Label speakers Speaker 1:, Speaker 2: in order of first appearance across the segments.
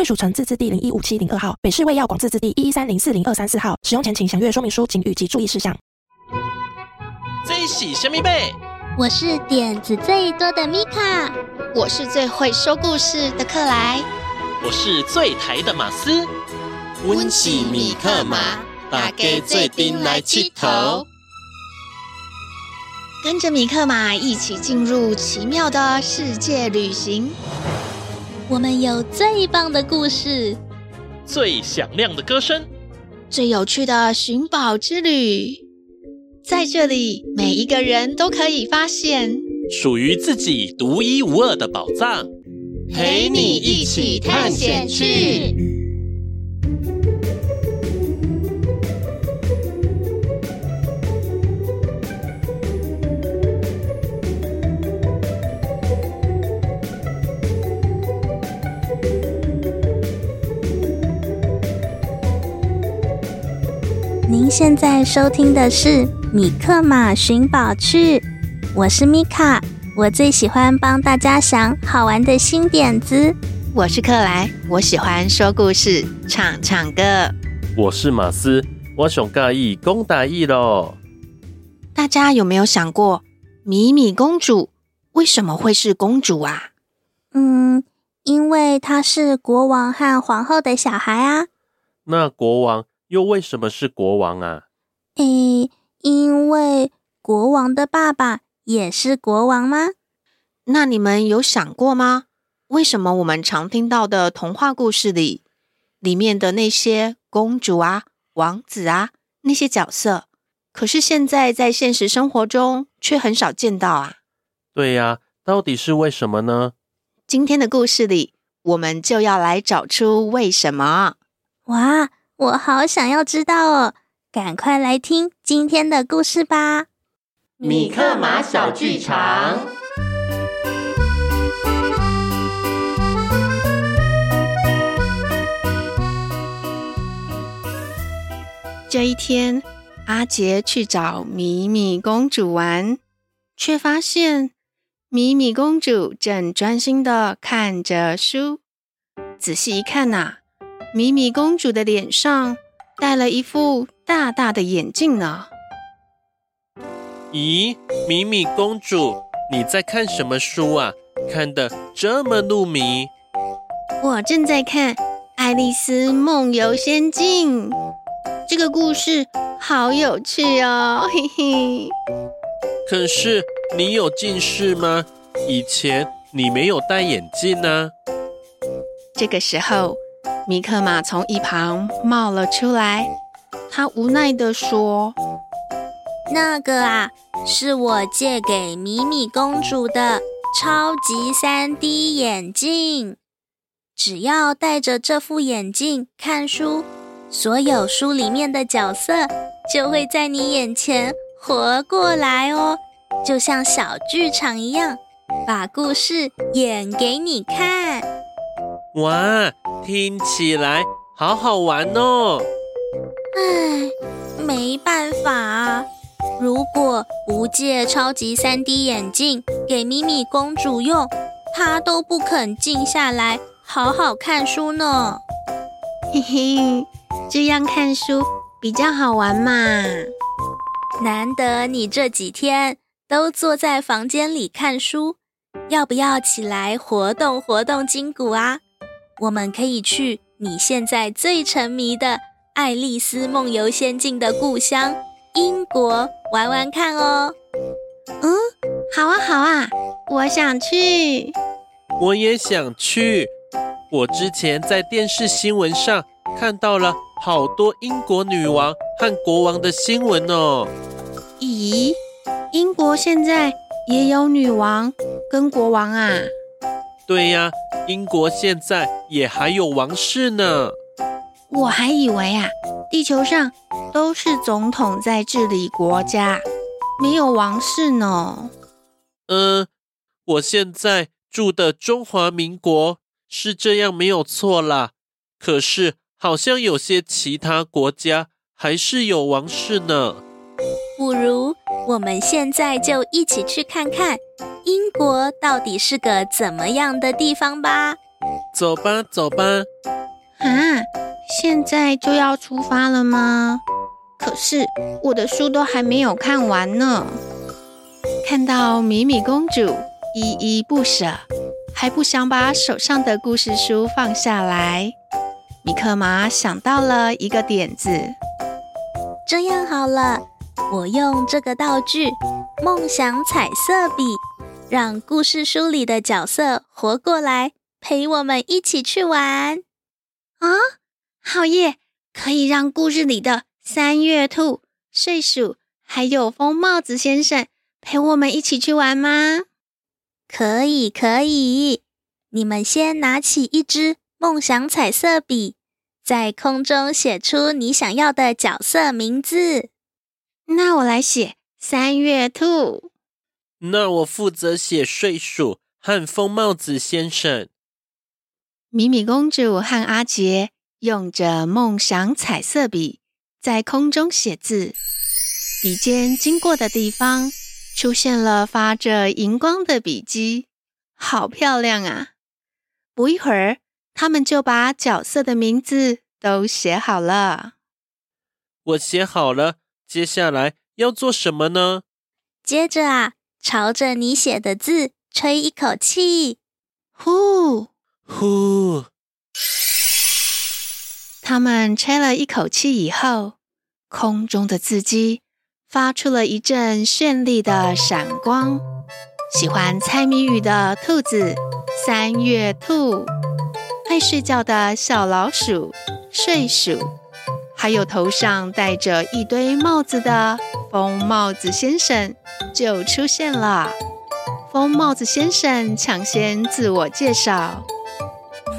Speaker 1: 贵属城自治地零一五七零二号，北市卫药广自治地一一三零四零二三四号。使用前请详阅说明书、警语及注意事项。
Speaker 2: 最喜神秘贝，
Speaker 3: 我是点子最多的米卡，
Speaker 4: 我是最会说故事的克莱，
Speaker 2: 我是最台的马斯。
Speaker 5: 温喜米克马，大家做阵来佚佗。
Speaker 4: 跟着米克马一起进入奇妙的世界旅行。
Speaker 3: 我们有最棒的故事，
Speaker 2: 最响亮的歌声，
Speaker 4: 最有趣的寻宝之旅。在这里，每一个人都可以发现
Speaker 2: 属于自己独一无二的宝藏，
Speaker 5: 陪你一起探险去。
Speaker 3: 现在收听的是《米克马寻宝趣》，我是米卡，我最喜欢帮大家想好玩的新点子。
Speaker 4: 我是克莱，我喜欢说故事、唱唱歌。
Speaker 6: 我是马斯，我想介意讲台语咯。
Speaker 4: 大家有没有想过，米米公主为什么会是公主啊？
Speaker 3: 嗯，因为她是国王和皇后的小孩啊。
Speaker 6: 那国王？又为什么是国王啊？
Speaker 3: 诶，因为国王的爸爸也是国王吗？
Speaker 4: 那你们有想过吗？为什么我们常听到的童话故事里，里面的那些公主啊、王子啊，那些角色，可是现在在现实生活中却很少见到啊？
Speaker 6: 对呀，到底是为什么呢？
Speaker 4: 今天的故事里，我们就要来找出为什么。
Speaker 3: 哇！我好想要知道哦，赶快来听今天的故事吧！
Speaker 5: 米克马小剧场。
Speaker 4: 这一天，阿杰去找米米公主玩，却发现米米公主正专心的看着书。仔细一看呐、啊。米米公主的脸上戴了一副大大的眼镜呢。
Speaker 6: 咦，米米公主，你在看什么书啊？看得这么入迷。
Speaker 4: 我正在看《爱丽丝梦游仙境》，这个故事好有趣哦，嘿嘿。
Speaker 6: 可是你有近视吗？以前你没有戴眼镜呢。
Speaker 4: 这个时候。米克马从一旁冒了出来，他无奈地说：“
Speaker 3: 那个啊，是我借给米米公主的超级 3D 眼镜。只要戴着这副眼镜看书，所有书里面的角色就会在你眼前活过来哦，就像小剧场一样，把故事演给你看。”
Speaker 6: 哇！听起来好好玩哦！
Speaker 3: 唉，没办法啊，如果不借超级 3D 眼镜给咪咪公主用，她都不肯静下来好好看书呢。
Speaker 4: 嘿嘿，这样看书比较好玩嘛。
Speaker 3: 难得你这几天都坐在房间里看书，要不要起来活动活动筋骨啊？我们可以去你现在最沉迷的《爱丽丝梦游仙境》的故乡英国玩玩看哦。
Speaker 4: 嗯，好啊，好啊，我想去。
Speaker 6: 我也想去。我之前在电视新闻上看到了好多英国女王和国王的新闻哦。
Speaker 4: 咦，英国现在也有女王跟国王啊？
Speaker 6: 对呀。英国现在也还有王室呢。
Speaker 4: 我还以为啊，地球上都是总统在治理国家，没有王室呢。
Speaker 6: 嗯，我现在住的中华民国是这样没有错啦。可是好像有些其他国家还是有王室呢。
Speaker 3: 不如我们现在就一起去看看英国到底是个怎么样的地方吧。
Speaker 6: 走吧，走吧。
Speaker 4: 啊！现在就要出发了吗？可是我的书都还没有看完呢。看到米米公主依依不舍，还不想把手上的故事书放下来，米克马想到了一个点子。
Speaker 3: 这样好了，我用这个道具——梦想彩色笔，让故事书里的角色活过来，陪我们一起去玩。
Speaker 4: 啊！好耶！可以让故事里的三月兔、睡鼠还有疯帽子先生陪我们一起去玩吗？
Speaker 3: 可以，可以。你们先拿起一支梦想彩色笔，在空中写出你想要的角色名字。
Speaker 4: 那我来写三月兔。
Speaker 6: 那我负责写睡鼠和风帽子先生。
Speaker 4: 米米公主和阿杰。用着梦想彩色笔在空中写字，笔尖经过的地方出现了发着荧光的笔迹，好漂亮啊！不一会儿，他们就把角色的名字都写好了。
Speaker 6: 我写好了，接下来要做什么呢？
Speaker 3: 接着啊，朝着你写的字吹一口气，
Speaker 4: 呼
Speaker 6: 呼。
Speaker 4: 他们吹了一口气以后，空中的字迹发出了一阵绚丽的闪光。喜欢猜谜语的兔子三月兔，爱睡觉的小老鼠睡鼠，还有头上戴着一堆帽子的疯帽子先生就出现了。风帽子先生抢先自我介绍：“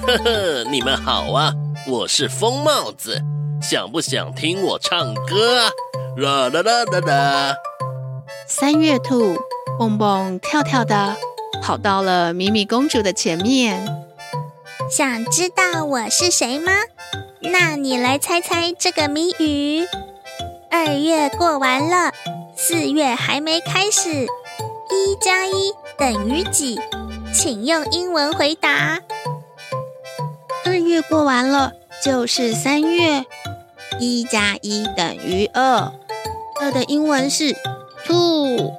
Speaker 5: 呵呵，你们好啊。”我是风帽子，想不想听我唱歌啊？啦啦啦啦啦！
Speaker 4: 三月兔蹦蹦跳跳的跑到了米米公主的前面。
Speaker 3: 想知道我是谁吗？那你来猜猜这个谜语。二月过完了，四月还没开始，一加一等于几？请用英文回答。
Speaker 4: 二月过完了，就是三月。一加一等于二，二的英文是 two，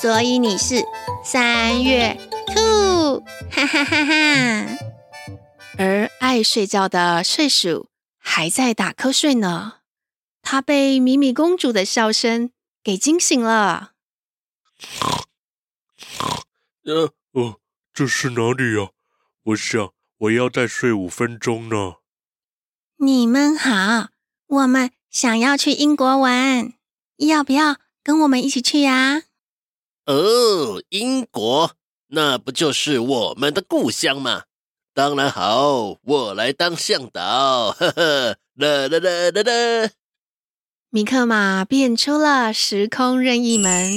Speaker 4: 所以你是三月 two，，哈哈哈哈！而爱睡觉的睡鼠还在打瞌睡呢，它被米米公主的笑声给惊醒了。
Speaker 7: 呃哦，这是哪里呀？我想。我要再睡五分钟呢。
Speaker 4: 你们好，我们想要去英国玩，要不要跟我们一起去呀？
Speaker 5: 哦，英国，那不就是我们的故乡吗？当然好，我来当向导。呵呵，啦啦啦啦啦！
Speaker 4: 米克马变出了时空任意门，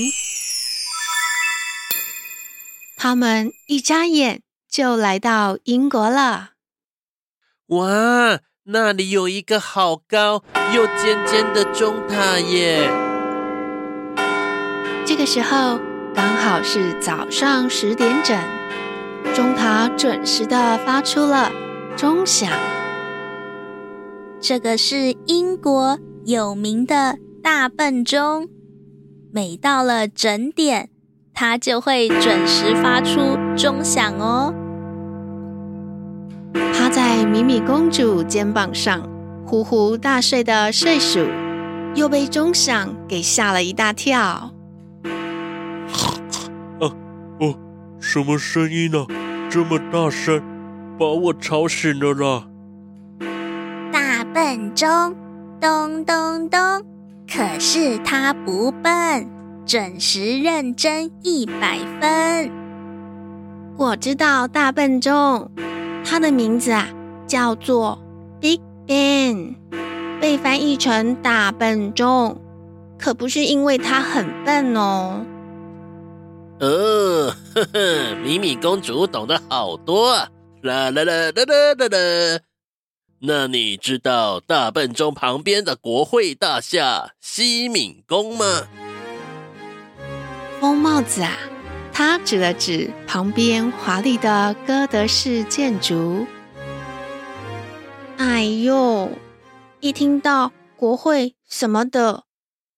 Speaker 4: 他们一眨眼。就来到英国了。
Speaker 6: 哇，那里有一个好高又尖尖的钟塔耶！
Speaker 4: 这个时候刚好是早上十点整，钟塔准时的发出了钟响。
Speaker 3: 这个是英国有名的大笨钟，每到了整点，它就会准时发出钟响哦。
Speaker 4: 趴在米米公主肩膀上呼呼大睡的睡鼠，又被钟响给吓了一大跳。啊
Speaker 7: 哦，什么声音呢？这么大声，把我吵醒了啦！
Speaker 3: 大笨钟，咚咚咚！可是他不笨，准时认真一百分。
Speaker 4: 我知道大笨钟。他的名字啊叫做 Big Ben，被翻译成大笨钟，可不是因为他很笨哦。
Speaker 5: 哦，呵呵，米米公主懂得好多啊！啦啦啦啦啦啦啦。那你知道大笨钟旁边的国会大厦西敏宫吗？
Speaker 4: 风帽子啊，他指了指旁边华丽的哥德式建筑。哎呦，一听到国会什么的，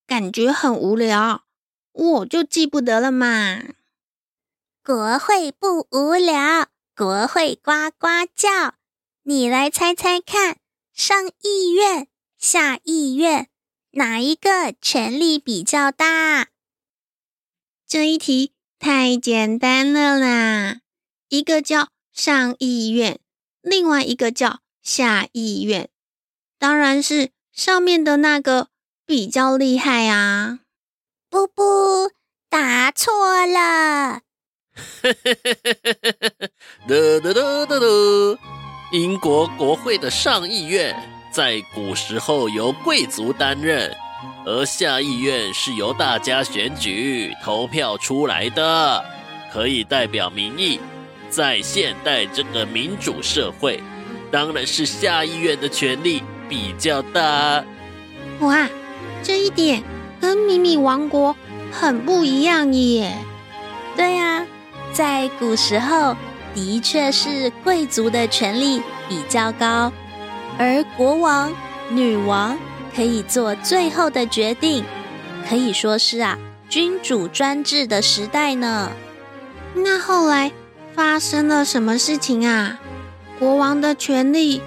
Speaker 4: 感觉很无聊。我就记不得了嘛。
Speaker 3: 国会不无聊，国会呱呱叫。你来猜猜看，上议院、下议院，哪一个权力比较大？
Speaker 4: 这一题太简单了啦！一个叫上议院，另外一个叫下议院，当然是上面的那个比较厉害啊。
Speaker 3: 不不，答错了。
Speaker 5: 哒哒哒哒哒，英国国会的上议院在古时候由贵族担任，而下议院是由大家选举投票出来的，可以代表民意。在现代这个民主社会，当然是下议院的权力比较大。
Speaker 4: 哇，这一点。跟米米王国很不一样耶。
Speaker 3: 对呀，在古时候的确是贵族的权力比较高，而国王、女王可以做最后的决定，可以说是啊君主专制的时代呢。
Speaker 4: 那后来发生了什么事情啊？国王的权力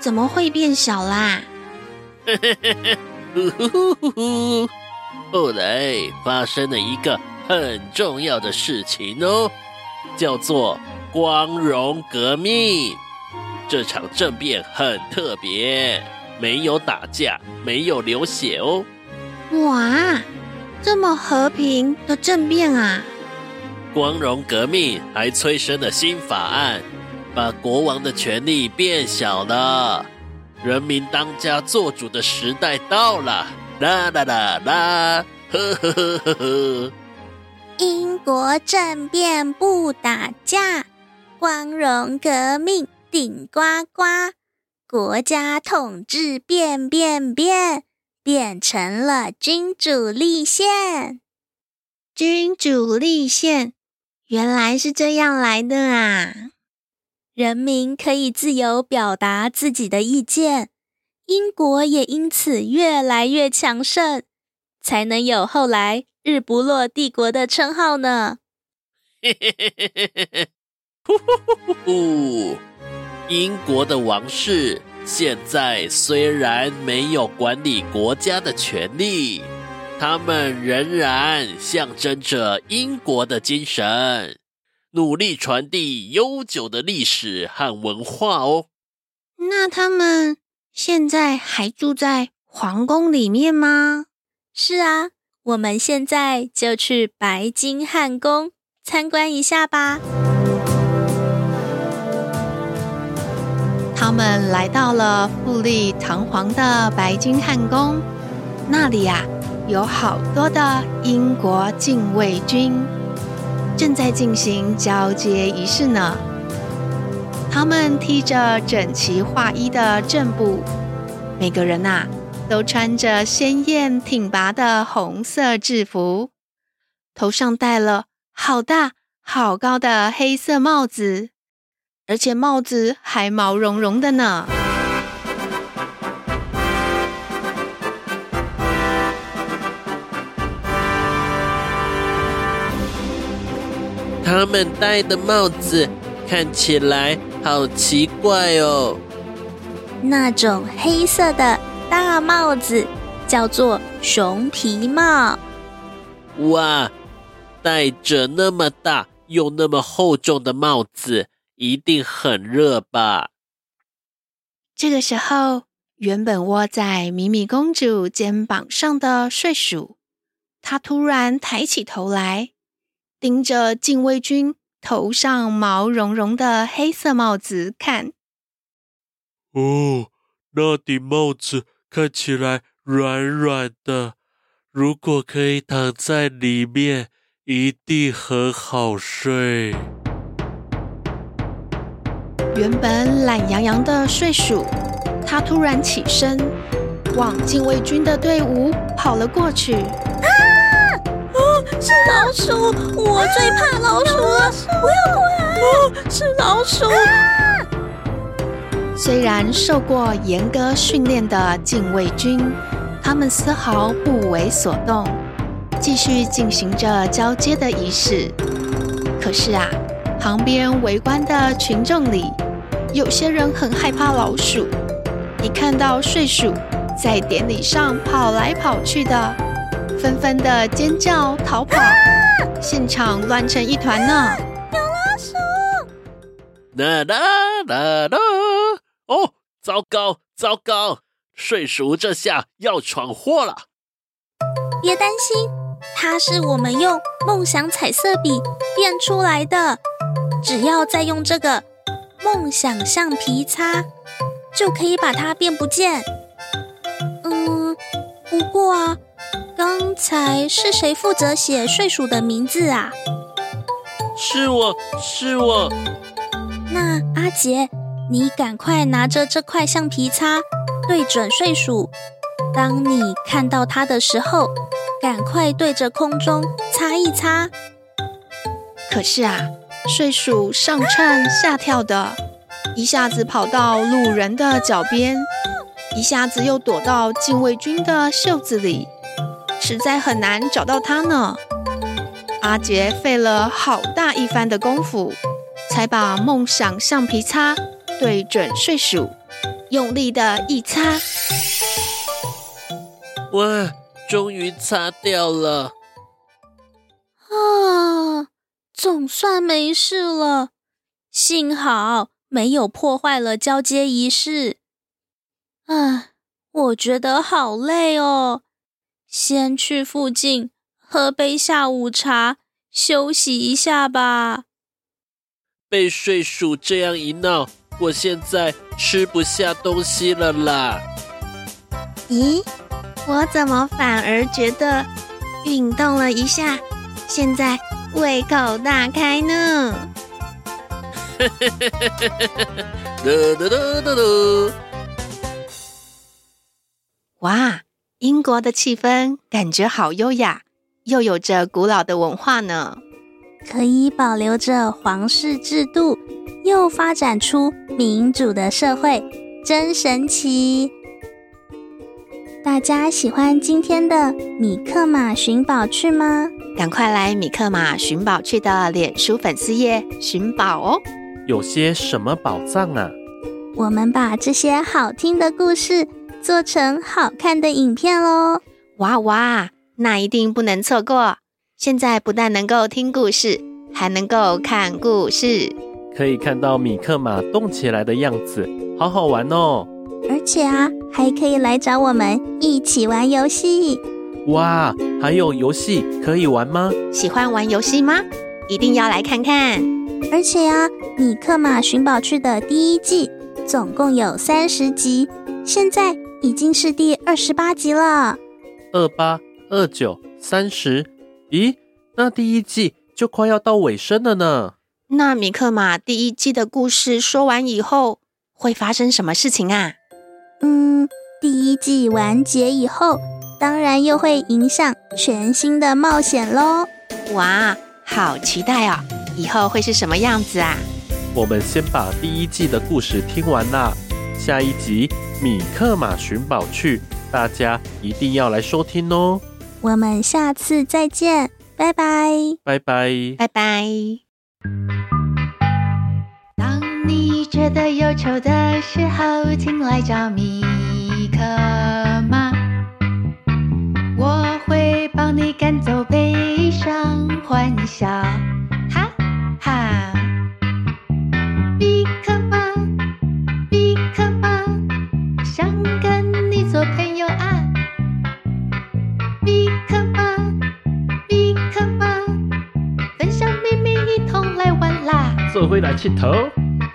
Speaker 4: 怎么会变小啦？
Speaker 5: 后来发生了一个很重要的事情哦，叫做光荣革命。这场政变很特别，没有打架，没有流血哦。
Speaker 4: 哇，这么和平的政变啊！
Speaker 5: 光荣革命还催生了新法案，把国王的权力变小了，人民当家做主的时代到了。啦啦啦啦，呵呵呵呵呵。
Speaker 3: 英国政变不打架，光荣革命顶呱呱，国家统治变变变，变成了君主立宪。
Speaker 4: 君主立宪，原来是这样来的啊！
Speaker 3: 人民可以自由表达自己的意见。英国也因此越来越强盛，才能有后来“日不落帝国”的称号呢。
Speaker 5: 嘿嘿嘿嘿嘿嘿，呼呼呼呼！英国的王室现在虽然没有管理国家的权利，他们仍然象征着英国的精神，努力传递悠久的历史和文化哦。
Speaker 4: 那他们？现在还住在皇宫里面吗？
Speaker 3: 是啊，我们现在就去白金汉宫参观一下吧。
Speaker 4: 们来到了富丽堂皇的白金汉宫，那里呀、有好多的英国禁卫军，正在进行交接仪式呢。他们披着整齐划一的正步，每个人呐、都穿着鲜艳挺拔的红色制服，头上戴了好大好高的黑色帽子，而且帽子还毛茸茸的呢。
Speaker 6: 他们戴的帽子看起来。好奇怪哦！
Speaker 3: 那种黑色的大帽子叫做熊皮帽。
Speaker 6: 哇，戴着那么大又那么厚重的帽子，一定很热吧？
Speaker 4: 这个时候，原本窝在米米公主肩膀上的睡鼠，它突然抬起头来，盯着禁卫军头上毛茸茸的黑色帽子看。
Speaker 7: 哦，那顶帽子看起来软软的，如果可以躺在里面，一定很好睡。
Speaker 4: 原本懒洋洋的睡鼠，它突然起身，往禁卫军的队伍跑了过去。啊！
Speaker 3: 哦，是老鼠！我最怕老鼠了！不要过来！哦，是老鼠！啊！
Speaker 4: 虽然受过严格训练的禁卫军，他们丝毫不为所动，继续进行着交接的仪式。可是啊，旁边围观的群众里，有些人很害怕老鼠，一看到睡鼠在典礼上跑来跑去的，纷纷的尖叫逃跑，啊、现场乱成一团呢。
Speaker 3: 有老鼠！
Speaker 5: 啦啦啦啦！哦，糟糕糟糕！睡鼠这下要闯祸了。
Speaker 3: 别担心，它是我们用梦想彩色笔变出来的，只要再用这个。梦想橡皮擦就可以把它变不见。嗯，不过啊，刚才是谁负责写睡鼠的名字啊？
Speaker 6: 是我是我。
Speaker 3: 那阿杰，你赶快拿着这块橡皮擦，对准睡鼠。当你看到它的时候，赶快对着空中擦一擦。
Speaker 4: 可是啊。睡鼠上窜下跳的，一下子跑到路人的脚边，一下子又躲到禁卫军的袖子里，实在很难找到它呢。阿杰费了好大一番的功夫，才把梦想橡皮擦对准睡鼠，用力的一擦，
Speaker 5: 哇，终于擦掉了。
Speaker 3: 总算没事了，幸好没有破坏了交接仪式。啊，我觉得好累哦，先去附近喝杯下午茶，休息一下吧。
Speaker 5: 被睡鼠这样一闹，我现在吃不下东西了啦。
Speaker 8: 咦，我怎么反而觉得运动了一下，现在？胃口大开呢！
Speaker 5: 哒哒哒哒哒！
Speaker 4: 哇，英国的气氛感觉好优雅，又有着古老的文化呢。
Speaker 3: 可以保留着皇室制度，又发展出民主的社会，真神奇！大家喜欢今天的米克马寻宝趣吗？
Speaker 4: 赶快来米克马寻宝趣的脸书粉丝页寻宝哦！
Speaker 6: 有些什么宝藏啊？
Speaker 3: 我们把这些好听的故事做成好看的影片喽！
Speaker 4: 哇哇，那一定不能错过！现在不但能够听故事，还能够看故事，
Speaker 6: 可以看到米克马动起来的样子，好好玩哦！
Speaker 3: 而且啊，还可以来找我们一起玩游戏。
Speaker 6: 哇，还有游戏可以玩吗？
Speaker 4: 喜欢玩游戏吗？一定要来看看！
Speaker 3: 而且啊，米克马寻宝趣的第一季总共有三十集，现在已经是第二十八集了。
Speaker 6: 二八、二九、三十，咦？那第一季就快要到尾声了呢。
Speaker 4: 那米克马第一季的故事说完以后，会发生什么事情啊？
Speaker 3: 嗯，第一季完结以后。当然又会迎上全新的冒险喽！
Speaker 4: 哇，好期待哦！以后会是什么样子啊？
Speaker 6: 我们先把第一季的故事听完啦，下一集《米克马寻宝去》，大家一定要来收听哦！
Speaker 3: 我们下次再见，拜拜！
Speaker 6: 拜拜！
Speaker 4: 拜拜！
Speaker 9: 觉得忧愁的时候，请来找米克马。帮你赶走悲伤，欢笑，哈哈！米克马，米克马，想跟你做朋友啊！米克马，米克马，分享秘密，一同来玩。
Speaker 2: 回来佚佗。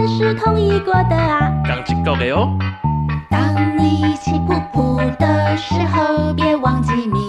Speaker 3: 们是同意过的啊。
Speaker 2: 个的哦。
Speaker 4: 当你气噗噗的时候，别忘记米